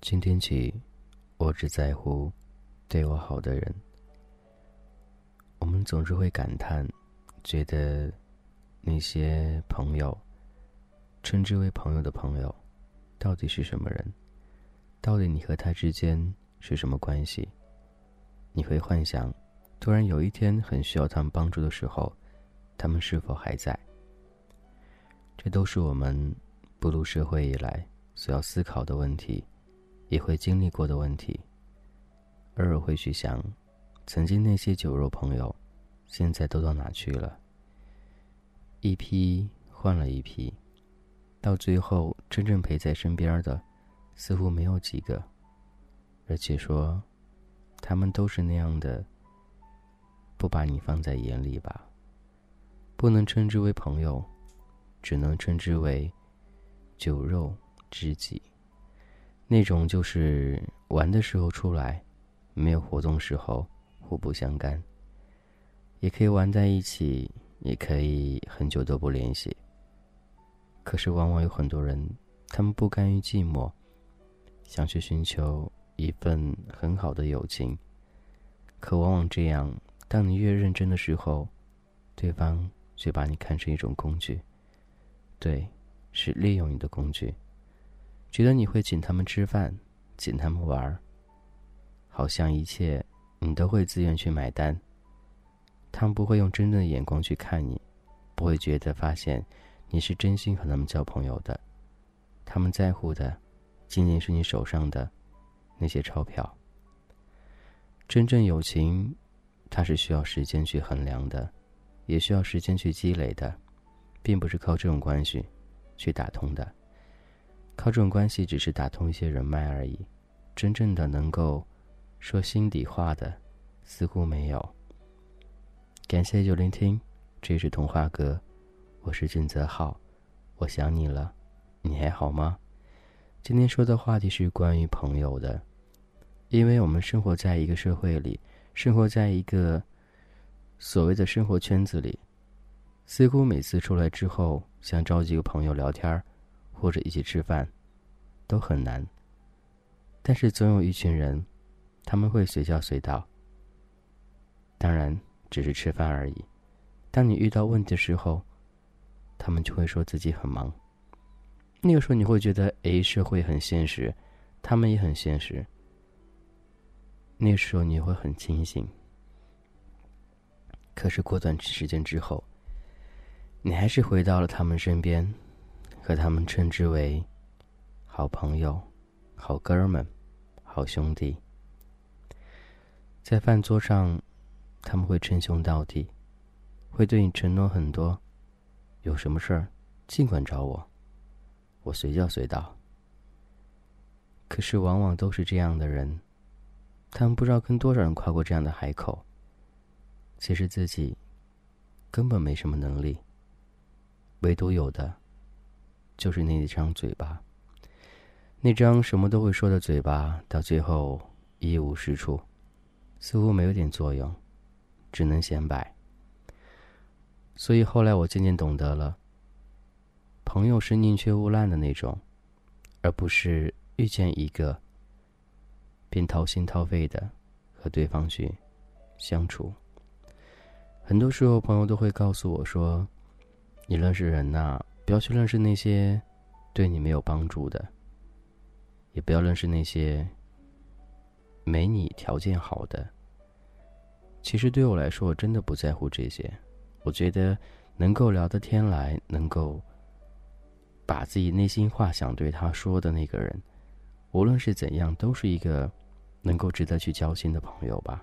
今天起，我只在乎对我好的人。我们总是会感叹，觉得那些朋友，称之为朋友的朋友，到底是什么人？到底你和他之间是什么关系？你会幻想，突然有一天很需要他们帮助的时候，他们是否还在？这都是我们步入社会以来所要思考的问题。也会经历过的问题，偶尔会去想，曾经那些酒肉朋友，现在都到哪去了？一批换了一批，到最后真正陪在身边的，似乎没有几个。而且说，他们都是那样的，不把你放在眼里吧？不能称之为朋友，只能称之为酒肉知己。那种就是玩的时候出来，没有活动时候互不相干。也可以玩在一起，也可以很久都不联系。可是往往有很多人，他们不甘于寂寞，想去寻求一份很好的友情。可往往这样，当你越认真的时候，对方却把你看成一种工具。对，是利用你的工具。觉得你会请他们吃饭，请他们玩儿，好像一切你都会自愿去买单。他们不会用真正的眼光去看你，不会觉得发现你是真心和他们交朋友的。他们在乎的仅仅是你手上的那些钞票。真正友情，它是需要时间去衡量的，也需要时间去积累的，并不是靠这种关系去打通的。靠这种关系只是打通一些人脉而已，真正的能够说心底话的，似乎没有。感谢有聆听，这是童话哥，我是俊泽浩，我想你了，你还好吗？今天说的话题是关于朋友的，因为我们生活在一个社会里，生活在一个所谓的生活圈子里，似乎每次出来之后，想找几个朋友聊天儿。或者一起吃饭，都很难。但是总有一群人，他们会随叫随到。当然，只是吃饭而已。当你遇到问题的时候，他们就会说自己很忙。那个时候，你会觉得，哎，社会很现实，他们也很现实。那时候，你会很清醒。可是过段时间之后，你还是回到了他们身边。和他们称之为好朋友、好哥们、好兄弟。在饭桌上，他们会称兄道弟，会对你承诺很多，有什么事儿尽管找我，我随叫随到。可是往往都是这样的人，他们不知道跟多少人夸过这样的海口，其实自己根本没什么能力，唯独有的。就是那一张嘴巴，那张什么都会说的嘴巴，到最后一无是处，似乎没有点作用，只能显摆。所以后来我渐渐懂得了，朋友是宁缺毋滥的那种，而不是遇见一个便掏心掏肺的和对方去相处。很多时候，朋友都会告诉我说：“你认识人呐。”不要去认识那些对你没有帮助的，也不要认识那些没你条件好的。其实对我来说，我真的不在乎这些。我觉得能够聊得天来，能够把自己内心话想对他说的那个人，无论是怎样，都是一个能够值得去交心的朋友吧。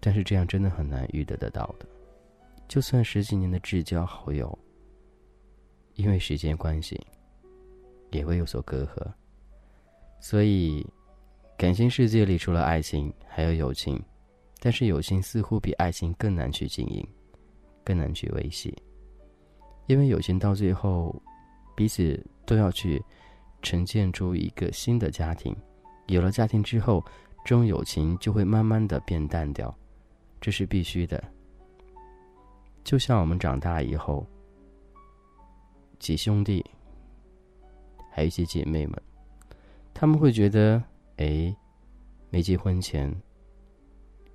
但是这样真的很难遇得得到的，就算十几年的至交好友。因为时间关系，也会有所隔阂。所以，感情世界里除了爱情，还有友情。但是，友情似乎比爱情更难去经营，更难去维系。因为友情到最后，彼此都要去呈现出一个新的家庭。有了家庭之后，这种友情就会慢慢的变淡掉，这是必须的。就像我们长大以后，几兄弟，还有一些姐妹们，他们会觉得，哎，没结婚前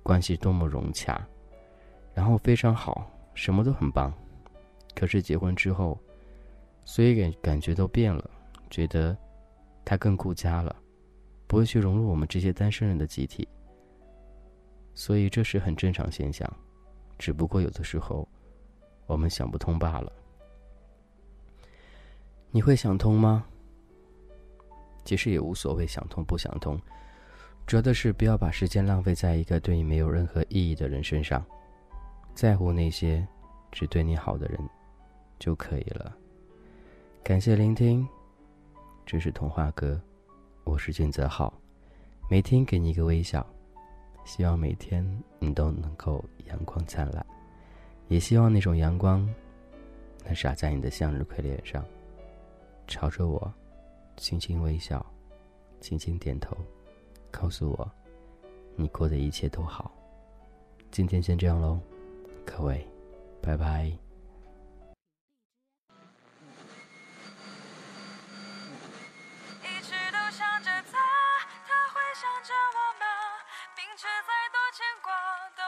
关系多么融洽，然后非常好，什么都很棒。可是结婚之后，所以感感觉都变了，觉得他更顾家了，不会去融入我们这些单身人的集体。所以这是很正常现象，只不过有的时候我们想不通罢了。你会想通吗？其实也无所谓，想通不想通，主要的是不要把时间浪费在一个对你没有任何意义的人身上，在乎那些只对你好的人就可以了。感谢聆听，这是童话哥，我是金泽浩，每天给你一个微笑。希望每天你都能够阳光灿烂，也希望那种阳光能洒在你的向日葵脸上，朝着我轻轻微笑，轻轻点头，告诉我你过的一切都好。今天先这样喽，各位，拜拜。明知再多牵挂都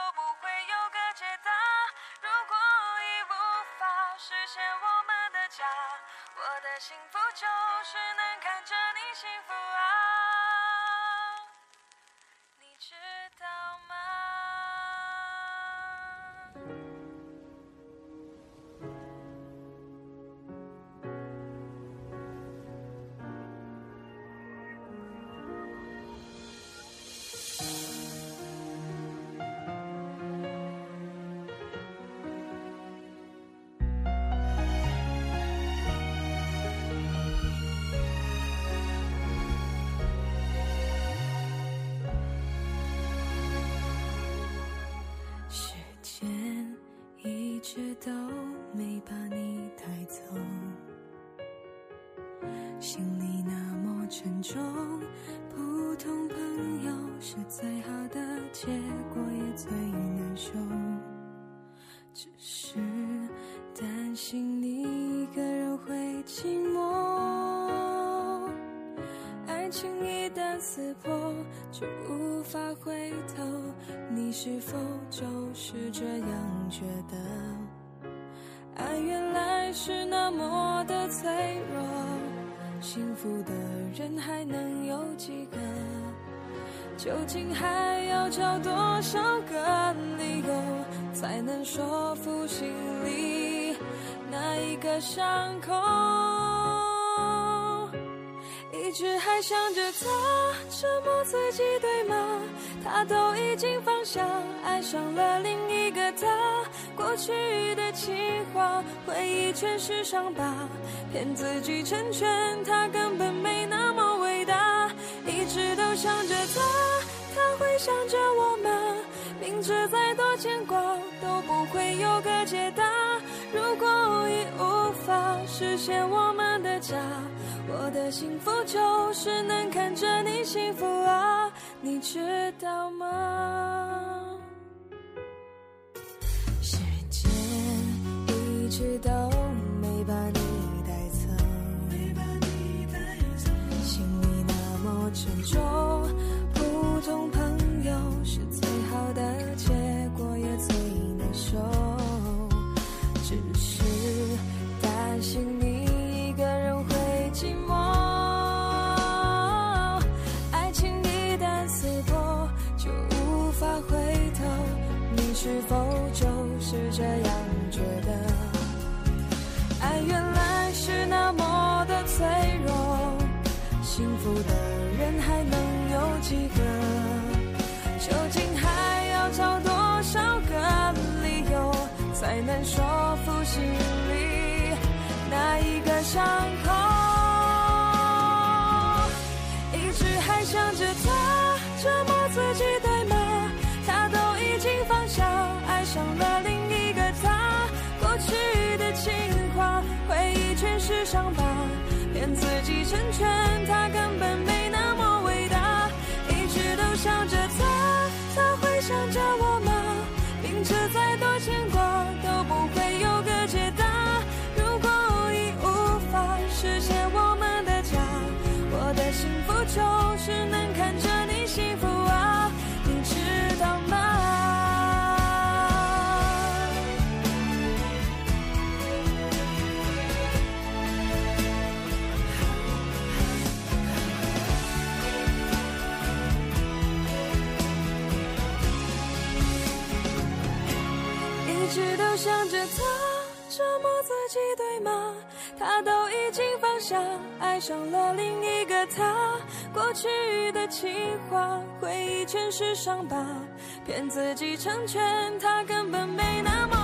撕破，就无法回头。你是否就是这样觉得？爱原来是那么的脆弱，幸福的人还能有几个？究竟还要找多少个理由，才能说服心里那一个伤口？一直还想着他，折磨自己对吗？他都已经放下，爱上了另一个他。过去的情话，回忆全是伤疤，骗自己成全他，根本没那么伟大。一直都想着他，他会想着我吗？明知再多牵挂都不会有个解答。如果已无法实现我们的家，我的幸福就是能看着你幸福啊，你知道吗？时间一直都没把你带走，心里那么沉重。几个？究竟还要找多少个理由，才能说服心里那一个伤口？一直还想着他，折磨自己对吗？他都已经放下，爱上了另一个他，过去的情话。回忆全是伤疤，骗自己成全他，根本想着他，折磨自己对吗？他都已经放下，爱上了另一个他。过去的情话，回忆全是伤疤，骗自己成全他，根本没那么